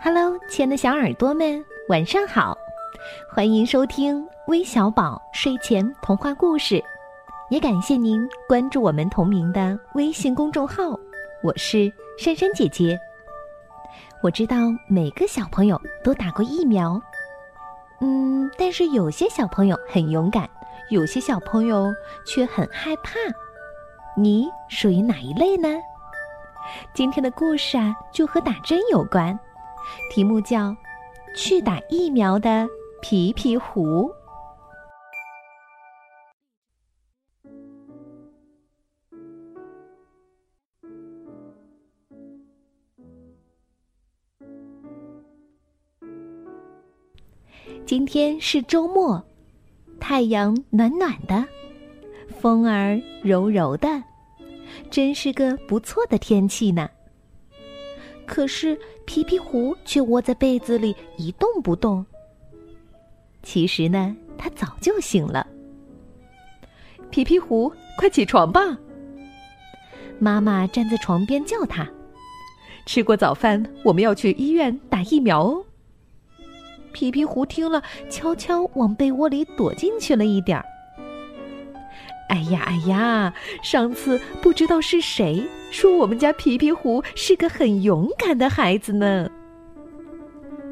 Hello，亲爱的小耳朵们，晚上好！欢迎收听微小宝睡前童话故事，也感谢您关注我们同名的微信公众号。我是珊珊姐姐。我知道每个小朋友都打过疫苗，嗯，但是有些小朋友很勇敢，有些小朋友却很害怕。你属于哪一类呢？今天的故事啊，就和打针有关，题目叫《去打疫苗的皮皮狐》。今天是周末，太阳暖暖的，风儿柔柔的。真是个不错的天气呢。可是皮皮狐却窝在被子里一动不动。其实呢，他早就醒了。皮皮狐，快起床吧！妈妈站在床边叫他。吃过早饭，我们要去医院打疫苗哦。皮皮狐听了，悄悄往被窝里躲进去了一点儿。哎呀哎呀！上次不知道是谁说我们家皮皮狐是个很勇敢的孩子呢。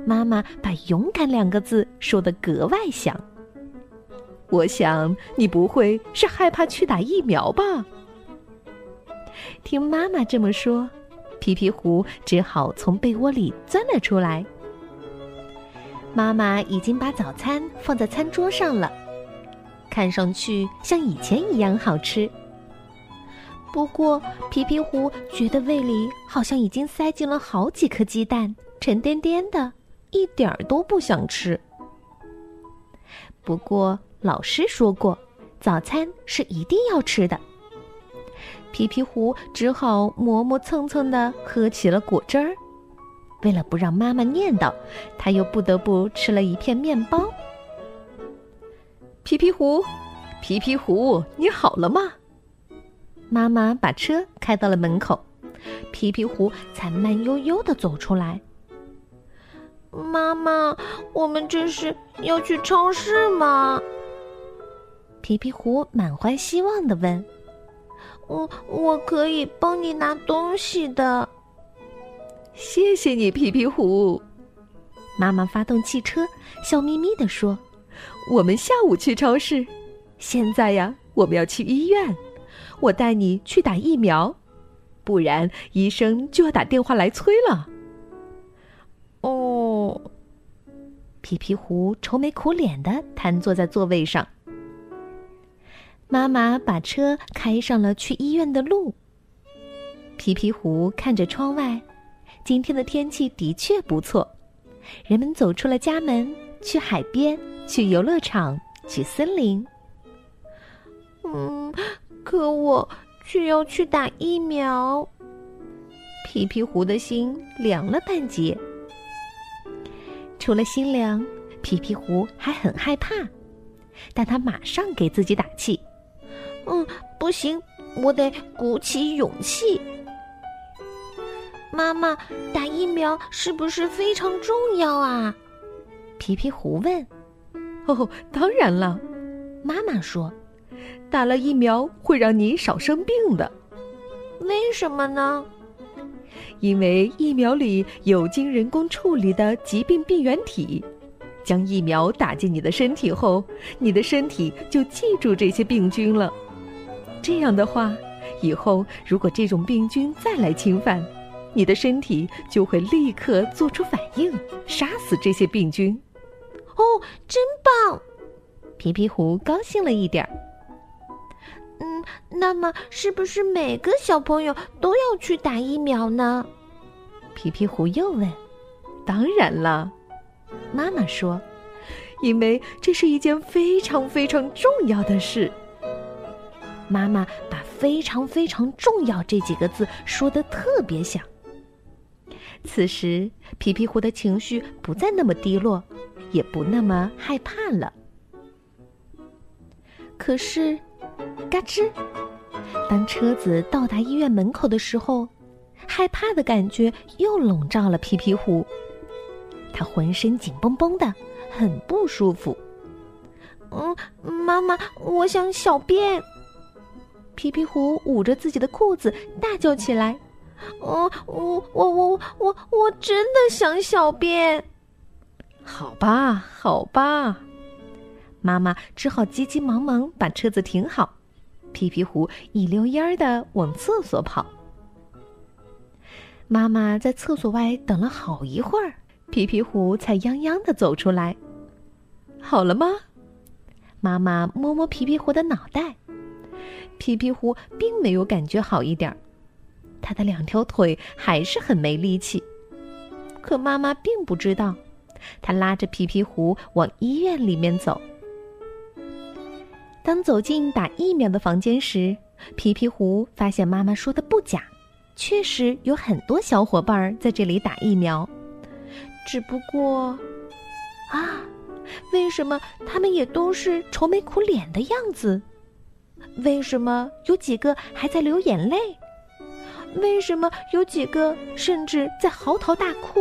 妈妈把“勇敢”两个字说的格外响。我想你不会是害怕去打疫苗吧？听妈妈这么说，皮皮狐只好从被窝里钻了出来。妈妈已经把早餐放在餐桌上了。看上去像以前一样好吃。不过皮皮狐觉得胃里好像已经塞进了好几颗鸡蛋，沉甸甸的，一点儿都不想吃。不过老师说过，早餐是一定要吃的。皮皮狐只好磨磨蹭蹭的喝起了果汁儿。为了不让妈妈念叨，他又不得不吃了一片面包。皮皮狐，皮皮狐，你好了吗？妈妈把车开到了门口，皮皮狐才慢悠悠的走出来。妈妈，我们这是要去超市吗？皮皮狐满怀希望的问：“我我可以帮你拿东西的。”谢谢你，皮皮狐。妈妈发动汽车，笑眯眯的说。我们下午去超市，现在呀，我们要去医院。我带你去打疫苗，不然医生就要打电话来催了。哦，皮皮狐愁眉苦脸的瘫坐在座位上。妈妈把车开上了去医院的路。皮皮狐看着窗外，今天的天气的确不错。人们走出了家门，去海边。去游乐场，去森林。嗯，可我却要去打疫苗。皮皮狐的心凉了半截。除了心凉，皮皮狐还很害怕，但他马上给自己打气：“嗯，不行，我得鼓起勇气。”妈妈，打疫苗是不是非常重要啊？皮皮狐问。哦，当然了，妈妈说，打了疫苗会让你少生病的。为什么呢？因为疫苗里有经人工处理的疾病病原体，将疫苗打进你的身体后，你的身体就记住这些病菌了。这样的话，以后如果这种病菌再来侵犯，你的身体就会立刻做出反应，杀死这些病菌。哦，真棒！皮皮狐高兴了一点儿。嗯，那么是不是每个小朋友都要去打疫苗呢？皮皮狐又问。当然了，妈妈说，因为这是一件非常非常重要的事。妈妈把“非常非常重要”这几个字说的特别响。此时，皮皮狐的情绪不再那么低落。也不那么害怕了。可是，嘎吱！当车子到达医院门口的时候，害怕的感觉又笼罩了皮皮虎，他浑身紧绷绷的，很不舒服。嗯，妈妈，我想小便。皮皮虎捂着自己的裤子，大叫起来：“哦，我我我我我真的想小便。”好吧，好吧，妈妈只好急急忙忙把车子停好，皮皮狐一溜烟儿的往厕所跑。妈妈在厕所外等了好一会儿，皮皮狐才泱泱的走出来。好了吗？妈妈摸摸皮皮狐的脑袋，皮皮狐并没有感觉好一点儿，他的两条腿还是很没力气。可妈妈并不知道。他拉着皮皮狐往医院里面走。当走进打疫苗的房间时，皮皮狐发现妈妈说的不假，确实有很多小伙伴在这里打疫苗。只不过，啊，为什么他们也都是愁眉苦脸的样子？为什么有几个还在流眼泪？为什么有几个甚至在嚎啕大哭？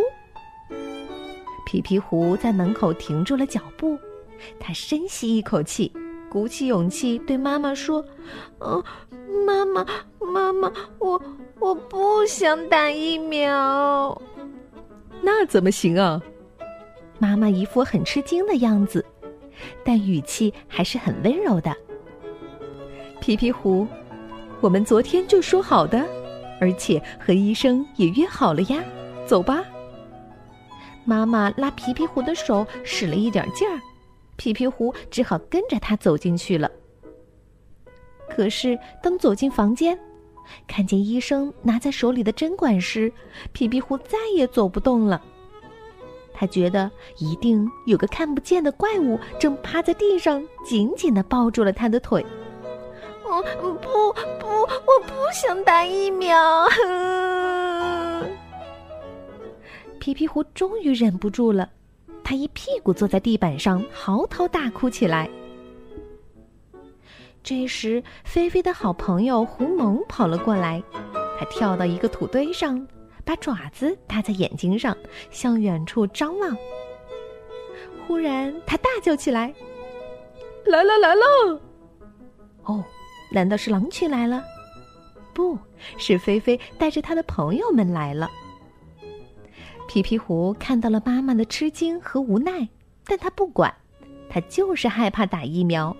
皮皮狐在门口停住了脚步，它深吸一口气，鼓起勇气对妈妈说：“嗯，妈妈，妈妈，我我不想打疫苗。”那怎么行啊？妈妈一副很吃惊的样子，但语气还是很温柔的。皮皮狐，我们昨天就说好的，而且和医生也约好了呀，走吧。妈妈拉皮皮狐的手使了一点劲儿，皮皮狐只好跟着他走进去了。可是，当走进房间，看见医生拿在手里的针管时，皮皮狐再也走不动了。他觉得一定有个看不见的怪物正趴在地上，紧紧的抱住了他的腿。哦，不不，我不想打疫苗。皮皮狐终于忍不住了，他一屁股坐在地板上，嚎啕大哭起来。这时，菲菲的好朋友狐獴跑了过来，他跳到一个土堆上，把爪子搭在眼睛上，向远处张望。忽然，他大叫起来：“来了，来了！”哦，难道是狼群来了？不是，菲菲带着他的朋友们来了。皮皮狐看到了妈妈的吃惊和无奈，但他不管，他就是害怕打疫苗。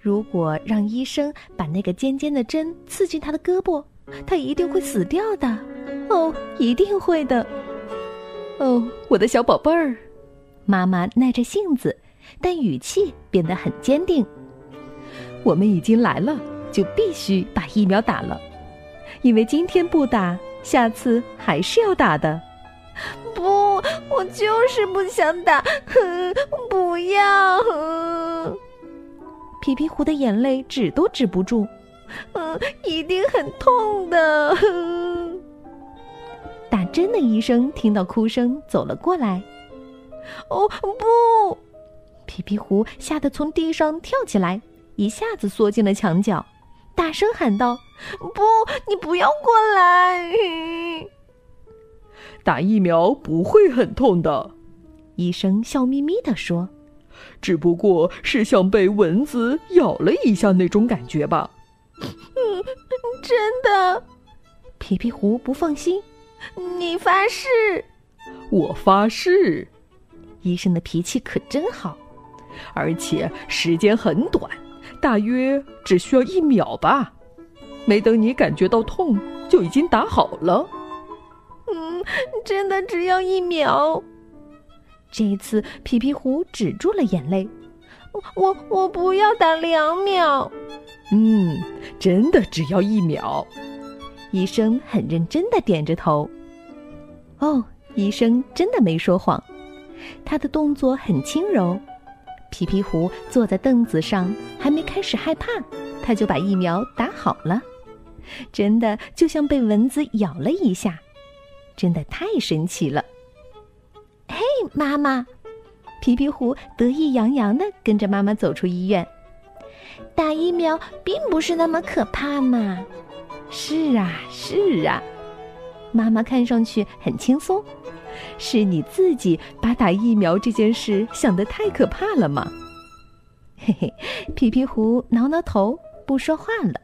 如果让医生把那个尖尖的针刺进他的胳膊，他一定会死掉的。哦，一定会的。哦，我的小宝贝儿，妈妈耐着性子，但语气变得很坚定。我们已经来了，就必须把疫苗打了，因为今天不打。下次还是要打的，不，我就是不想打，哼不要。皮皮狐的眼泪止都止不住，嗯，一定很痛的。打针的医生听到哭声走了过来，哦不！皮皮狐吓得从地上跳起来，一下子缩进了墙角。大声喊道：“不，你不要过来！打疫苗不会很痛的。”医生笑眯眯地说：“只不过是像被蚊子咬了一下那种感觉吧。”“嗯，真的？”皮皮狐不放心。“你发誓？”“我发誓。”医生的脾气可真好，而且时间很短。大约只需要一秒吧，没等你感觉到痛，就已经打好了。嗯，真的只要一秒。这一次，皮皮虎止住了眼泪。我我不要打两秒。嗯，真的只要一秒。医生很认真的点着头。哦，医生真的没说谎，他的动作很轻柔。皮皮狐坐在凳子上，还没开始害怕，他就把疫苗打好了。真的就像被蚊子咬了一下，真的太神奇了。嘿，妈妈！皮皮狐得意洋洋的跟着妈妈走出医院。打疫苗并不是那么可怕嘛。是啊，是啊。妈妈看上去很轻松，是你自己把打疫苗这件事想得太可怕了吗？嘿嘿，皮皮狐挠挠头，不说话了。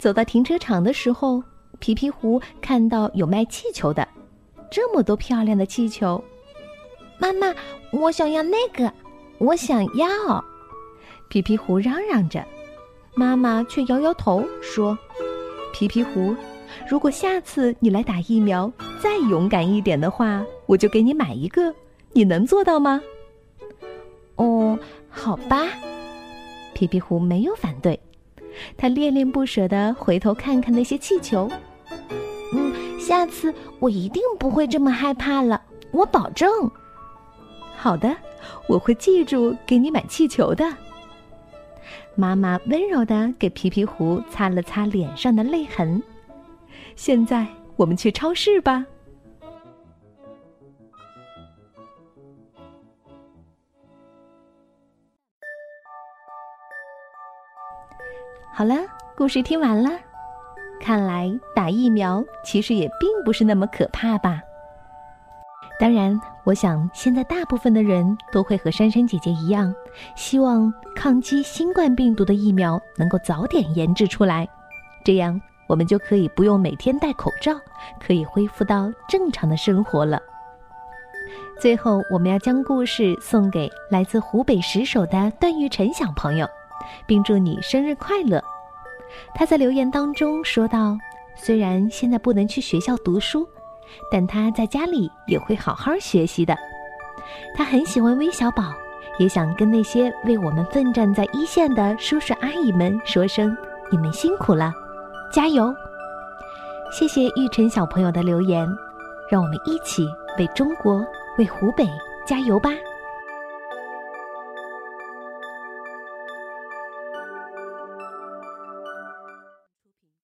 走到停车场的时候，皮皮狐看到有卖气球的，这么多漂亮的气球。妈妈，我想要那个，我想要。皮皮狐嚷嚷着，妈妈却摇摇头说：“皮皮狐。”如果下次你来打疫苗，再勇敢一点的话，我就给你买一个。你能做到吗？哦，好吧。皮皮狐没有反对，他恋恋不舍地回头看看那些气球。嗯，下次我一定不会这么害怕了，我保证。好的，我会记住给你买气球的。妈妈温柔地给皮皮狐擦了擦脸上的泪痕。现在我们去超市吧。好了，故事听完了。看来打疫苗其实也并不是那么可怕吧？当然，我想现在大部分的人都会和珊珊姐姐一样，希望抗击新冠病毒的疫苗能够早点研制出来，这样。我们就可以不用每天戴口罩，可以恢复到正常的生活了。最后，我们要将故事送给来自湖北石首的段玉晨小朋友，并祝你生日快乐。他在留言当中说道：“虽然现在不能去学校读书，但他在家里也会好好学习的。他很喜欢微小宝，也想跟那些为我们奋战在一线的叔叔阿姨们说声：你们辛苦了。”加油！谢谢玉晨小朋友的留言，让我们一起为中国、为湖北加油吧。